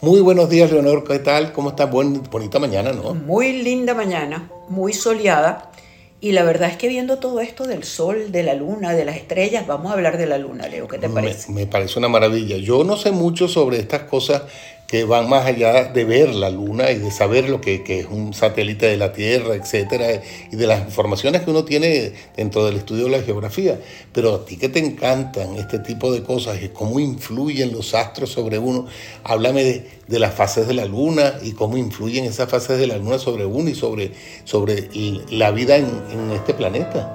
Muy buenos días, Leonor. ¿Qué tal? ¿Cómo estás? bonita mañana, ¿no? Muy linda mañana, muy soleada. Y la verdad es que viendo todo esto del sol, de la luna, de las estrellas, vamos a hablar de la luna, Leo. ¿Qué te parece? Me, me parece una maravilla. Yo no sé mucho sobre estas cosas que van más allá de ver la Luna y de saber lo que, es un satélite de la Tierra, etcétera, y de las informaciones que uno tiene dentro del estudio de la geografía. Pero a ti que te encantan este tipo de cosas y cómo influyen los astros sobre uno, háblame de, las fases de la Luna y cómo influyen esas fases de la Luna sobre uno y sobre, sobre la vida en, este planeta.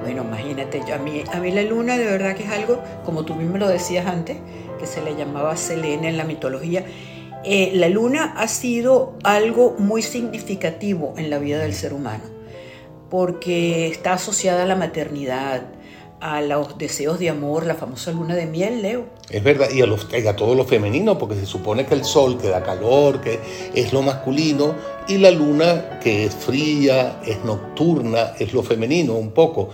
Bueno, imagínate, a mí, a mí la Luna de verdad que es algo, como tú mismo lo decías antes, que se le llamaba Selene en la mitología, eh, la luna ha sido algo muy significativo en la vida del ser humano, porque está asociada a la maternidad, a los deseos de amor, la famosa luna de miel, Leo. Es verdad, y a, los, a todo lo femenino, porque se supone que el sol que da calor, que es lo masculino, y la luna que es fría, es nocturna, es lo femenino un poco.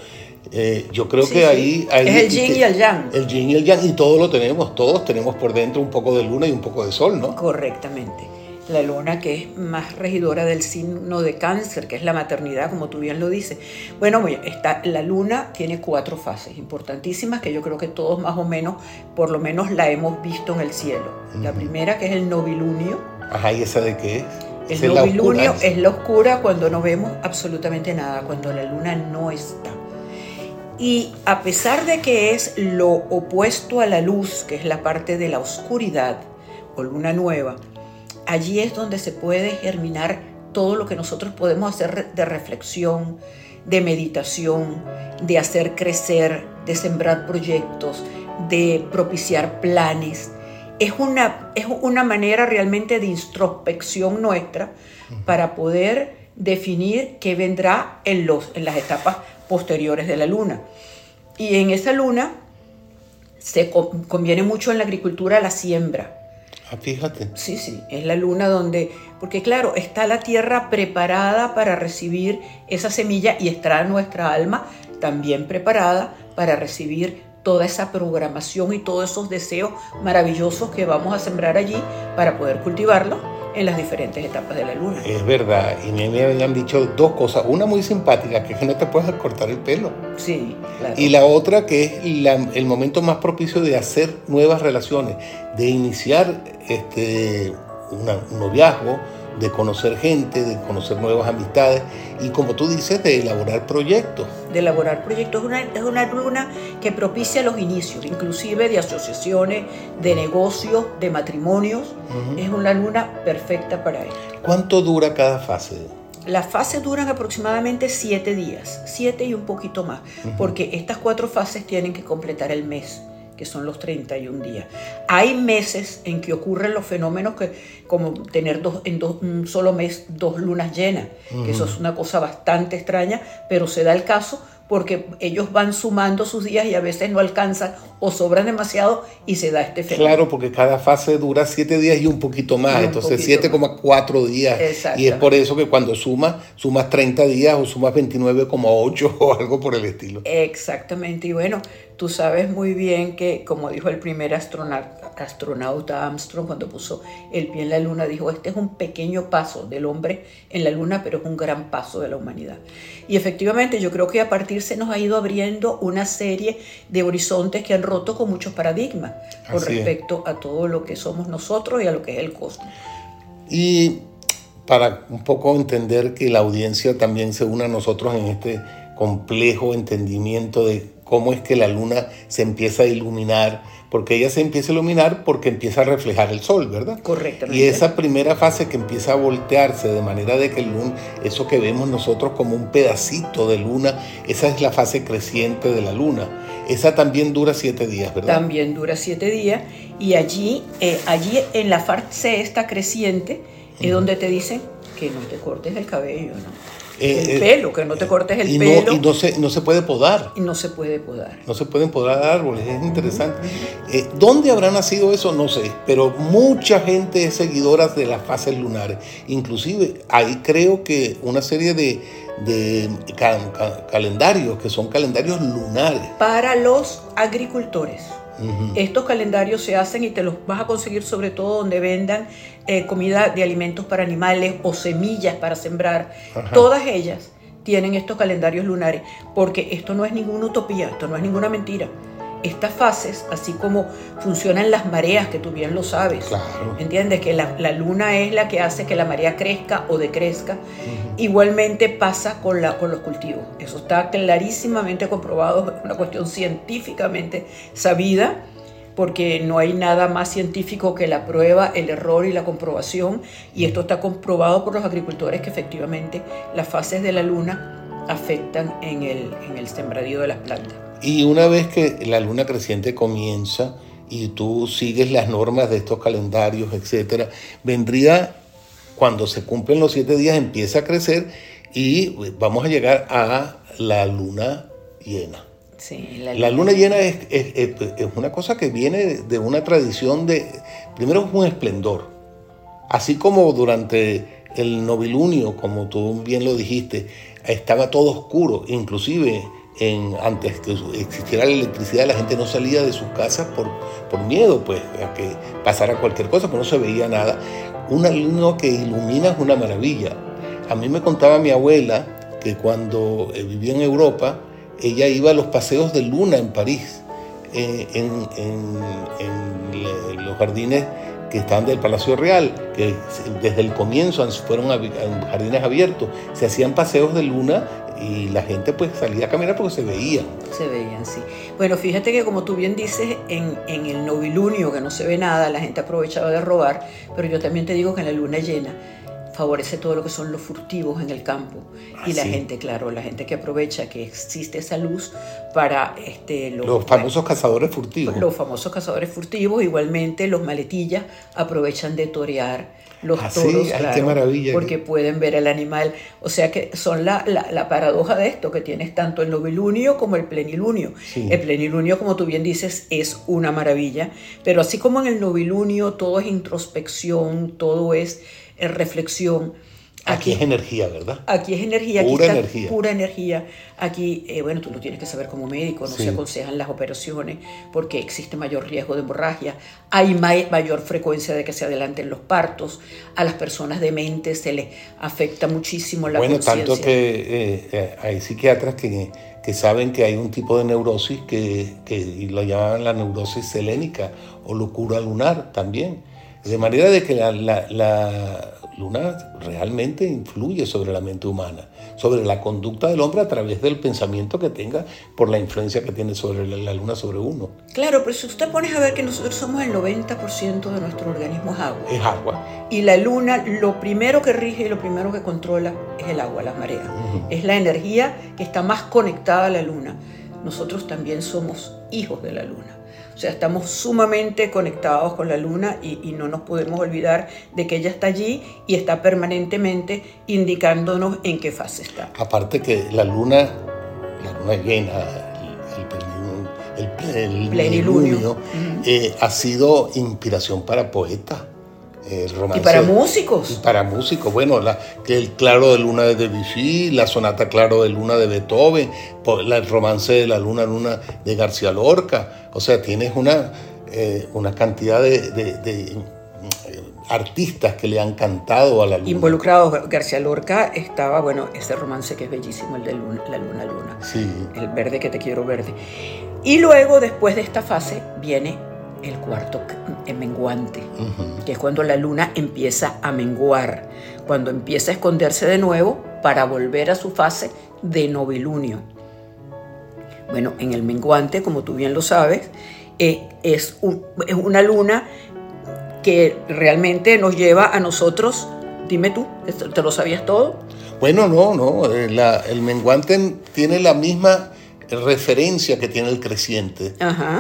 Eh, yo creo que ahí, Es el yin y el yang. El yin y el yang, y todo lo tenemos, todos tenemos por dentro un poco de luna y un poco de sol, ¿no? Correctamente. La luna que es más regidora del signo de cáncer, que es la maternidad, como tú bien lo dices. Bueno, está, la luna tiene cuatro fases importantísimas que yo creo que todos más o menos, por lo menos la hemos visto en el cielo. La primera que es el novilunio. Ajá, ¿y esa de qué es? El novilunio es la oscura cuando no vemos absolutamente nada, cuando la luna no está. Y a pesar de que es lo opuesto a la luz, que es la parte de la oscuridad o luna nueva, allí es donde se puede germinar todo lo que nosotros podemos hacer de reflexión, de meditación, de hacer crecer, de sembrar proyectos, de propiciar planes. Es una, es una manera realmente de introspección nuestra para poder definir qué vendrá en, los, en las etapas posteriores de la luna. Y en esa luna se conviene mucho en la agricultura la siembra. Ah, fíjate. Sí, sí, es la luna donde, porque claro, está la tierra preparada para recibir esa semilla y está nuestra alma también preparada para recibir toda esa programación y todos esos deseos maravillosos que vamos a sembrar allí para poder cultivarlo en las diferentes etapas de la luna. Es verdad, y me habían dicho dos cosas. Una muy simpática, que es que no te puedes cortar el pelo. Sí, claro. Y la otra, que es el momento más propicio de hacer nuevas relaciones, de iniciar este, un noviazgo, de conocer gente, de conocer nuevas amistades y como tú dices, de elaborar proyectos. De elaborar proyectos. Es una, es una luna que propicia los inicios, inclusive de asociaciones, de negocios, de matrimonios. Es una luna perfecta para eso. ¿Cuánto dura cada fase? Las fases duran aproximadamente siete días, siete y un poquito más, porque estas cuatro fases tienen que completar el mes que son los 31 días. Hay meses en que ocurren los fenómenos que, como tener dos, en dos, un solo mes dos lunas llenas, que eso es una cosa bastante extraña, pero se da el caso porque ellos van sumando sus días y a veces no alcanzan o sobran demasiado y se da este fenómeno. Claro, porque cada fase dura siete días y un poquito más, entonces 7,4 días. Y es por eso que cuando sumas, sumas 30 días o sumas 29,8 o algo por el estilo. Exactamente, y bueno, tú sabes muy bien que, como dijo el primer astronauta, astronauta Armstrong cuando puso el pie en la luna, dijo, este es un pequeño paso del hombre en la luna, pero es un gran paso de la humanidad. Y efectivamente yo creo que a partir se nos ha ido abriendo una serie de horizontes que han roto con muchos paradigmas con respecto a todo lo que somos nosotros y a lo que es el cosmos. Y para un poco entender que la audiencia también se una a nosotros en este complejo entendimiento de cómo es que la luna se empieza a iluminar, porque ella se empieza a iluminar porque empieza a reflejar el sol, ¿verdad? Correctamente. Y esa primera fase que empieza a voltearse de manera de que el luna, eso que vemos nosotros como un pedacito de luna, esa es la fase creciente de la luna. Esa también dura siete días, ¿verdad? También dura siete días y allí, eh, allí en la fase esta creciente es donde te dicen que no te cortes el cabello, ¿no? Eh, el eh, pelo, que no te cortes el pelo. y no se, no se puede podar. Y no se puede podar. No se pueden podar árboles, es interesante. Eh, ¿Dónde habrá nacido eso? No sé, pero mucha gente es seguidora de las fases lunares. Inclusive ahí creo que una serie de, de calendarios, que son calendarios lunares. Para los agricultores. Estos calendarios se hacen y te los vas a conseguir sobre todo donde vendan eh, comida de alimentos para animales o semillas para sembrar. Todas ellas tienen estos calendarios lunares, porque esto no es ninguna utopía, esto no es ninguna mentira estas fases, así como funcionan las mareas, que tú bien lo sabes, ¿entiendes? Que la, luna es la que hace que la marea crezca o decrezca. Igualmente pasa con, la, con los cultivos. Eso está clarísimamente comprobado, es una cuestión científicamente sabida, porque no hay nada más científico que la prueba, el error y la comprobación. Y esto está comprobado por los agricultores que efectivamente las fases de la luna afectan en el, en el sembradío de las plantas. Y una vez que la luna creciente comienza y tú sigues las normas de estos calendarios, etcétera, vendría cuando se cumplen los siete días, empieza a crecer y vamos a llegar a la luna llena. Sí, la, luna llena es, es, una cosa que viene de una tradición de, primero es un esplendor, así como durante el novilunio, como tú bien lo dijiste, estaba todo oscuro, inclusive antes que existiera la electricidad, la gente no salía de sus casas por, miedo, pues, a que pasara cualquier cosa, porque no se veía nada. Una luna que ilumina es una maravilla. A mí me contaba mi abuela que cuando eh, vivía en Europa, ella iba a los paseos de luna en París, en, los jardines que están del Palacio Real, que desde el comienzo fueron jardines abiertos, se hacían paseos de luna y la gente pues salía a caminar porque se veían. Se veían, sí. Bueno, fíjate que como tú bien dices, en, en el novilunio que no se ve nada, la gente aprovechaba de robar, pero yo también te digo que en la luna llena favorece todo lo que son los furtivos en el campo y la gente, claro, la gente que aprovecha que existe esa luz para este, los, famosos cazadores furtivos. Los famosos cazadores furtivos, igualmente los maletillas aprovechan de torear los ah, toros, qué maravilla. porque pueden ver el animal. O sea que son la, la, paradoja de esto, que tienes tanto el novilunio como el plenilunio. El plenilunio, como tú bien dices, es una maravilla, pero así como en el novilunio todo es introspección, todo es reflexión. Aquí, es energía, ¿verdad? Aquí es energía, aquí pura energía. pura energía. Aquí, eh, bueno, tú lo tienes que saber como médico, no se aconsejan las operaciones porque existe mayor riesgo de hemorragia, hay mayor frecuencia de que se adelanten los partos, a las personas dementes se les afecta muchísimo la Bueno, tanto que eh, eh, hay psiquiatras que, que, saben que hay un tipo de neurosis que, que lo llaman la neurosis selénica o locura lunar también de manera de que la, luna realmente influye sobre la mente humana, sobre la conducta del hombre a través del pensamiento que tenga por la influencia que tiene sobre la, luna sobre uno. Claro, pero si usted pones a ver que nosotros somos el 90% de nuestro organismo es agua. Es agua. Y la luna lo primero que rige y lo primero que controla es el agua, la marea. Es la energía que está más conectada a la luna. Nosotros también somos hijos de la luna. O sea, estamos sumamente conectados con la luna y, no nos podemos olvidar de que ella está allí y está permanentemente indicándonos en qué fase está. Aparte que la luna, la luna llena, el, el, plenilunio, eh, ha sido inspiración para poetas y para músicos. Y para músicos, bueno, la, el Claro de Luna de Debussy, la Sonata Claro de Luna de Beethoven, el romance de la Luna Luna de García Lorca. O sea, tienes una, eh, una cantidad de, eh, artistas que le han cantado a la luna. Involucrados, García Lorca estaba, bueno, ese romance que es bellísimo, el de luna, La Luna Luna. Sí. El verde que te quiero verde. Y luego, después de esta fase, viene el cuarto menguante, que es cuando la luna empieza a menguar, cuando empieza a esconderse de nuevo para volver a su fase de novilunio. Bueno, en el menguante, como tú bien lo sabes, eh, es, una luna que realmente nos lleva a nosotros, dime tú, ¿te lo sabías todo? Bueno, no, no, eh, el menguante tiene la misma referencia que tiene el creciente.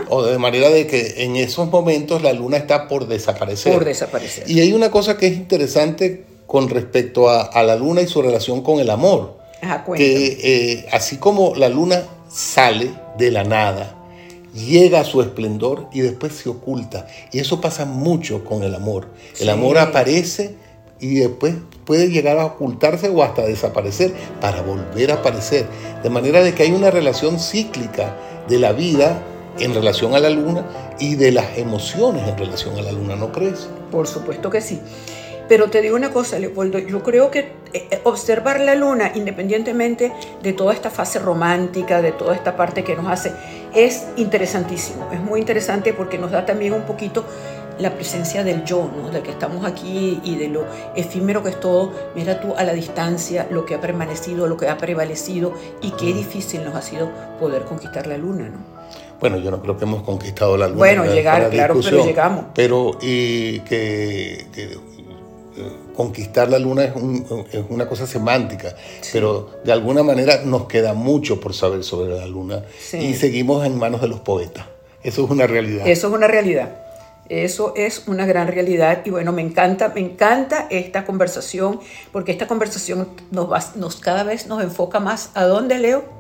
O de manera de que en esos momentos la luna está por desaparecer. Por desaparecer. Y hay una cosa que es interesante con respecto a, la luna y su relación con el amor. que eh, así como la luna sale de la nada, llega a su esplendor y después se oculta. Y eso pasa mucho con el amor. El amor aparece y después puede llegar a ocultarse o hasta desaparecer para volver a aparecer. De manera de que hay una relación cíclica de la vida en relación a la luna y de las emociones en relación a la luna, ¿no crees? Por supuesto que sí. Pero te digo una cosa, Leopoldo, yo creo que eh, eh, observar la luna, independientemente de toda esta fase romántica, de toda esta parte que nos hace, es interesantísimo. Es muy interesante porque nos da también un poquito la presencia del yo, ¿no? del que estamos aquí y de lo efímero que es todo. Mira tú a la distancia lo que ha permanecido, lo que ha prevalecido y qué difícil nos ha sido poder conquistar la luna. ¿no? Bueno, yo no creo que hemos conquistado la luna. Bueno, llegar, claro, pero llegamos. Pero y que, eh, conquistar la luna es, una cosa semántica, pero de alguna manera nos queda mucho por saber sobre la luna y seguimos en manos de los poetas. Eso es una realidad. Eso es una realidad. Eso es una gran realidad y bueno, me encanta, me encanta esta conversación porque esta conversación nos, nos cada vez nos enfoca más a dónde Leo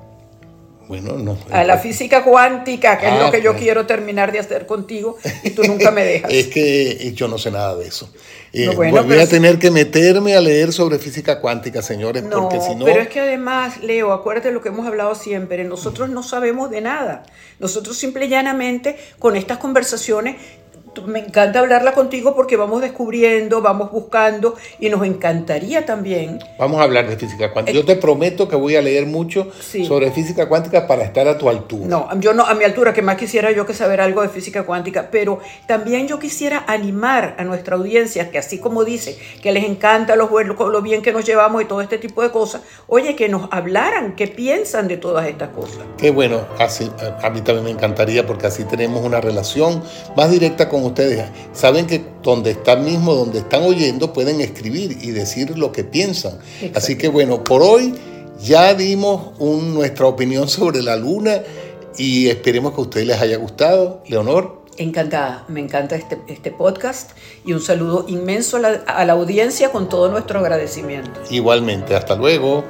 bueno, no. A la física cuántica, que es lo ah, que yo quiero terminar de hacer contigo y tú nunca me dejas. es que yo no sé nada de eso. Eh, voy a tener que meterme a leer sobre física cuántica, señores, porque si no... Pero es que además, Leo, acuérdate de lo que hemos hablado siempre, nosotros no sabemos de nada. Nosotros simple y llanamente con estas conversaciones me encanta hablarla contigo porque vamos descubriendo, vamos buscando y nos encantaría también. Vamos a hablar de física cuántica. Yo te prometo que voy a leer mucho sobre física cuántica para estar a tu altura. No, yo no, a mi altura, que más quisiera yo que saber algo de física cuántica, pero también yo quisiera animar a nuestra audiencia, que así como dice, que les encanta lo, lo bien que nos llevamos y todo este tipo de cosas, oye, que nos hablaran, qué piensan de todas estas cosas. Qué bueno, así, a mí también me encantaría porque así tenemos una relación más directa con ustedes saben que donde están mismo, donde están oyendo, pueden escribir y decir lo que piensan. Así que bueno, por hoy ya dimos nuestra opinión sobre la luna y esperemos que a ustedes les haya gustado. Leonor. Encantada, me encanta este, este podcast y un saludo inmenso a la audiencia con todo nuestro agradecimiento. Igualmente, hasta luego.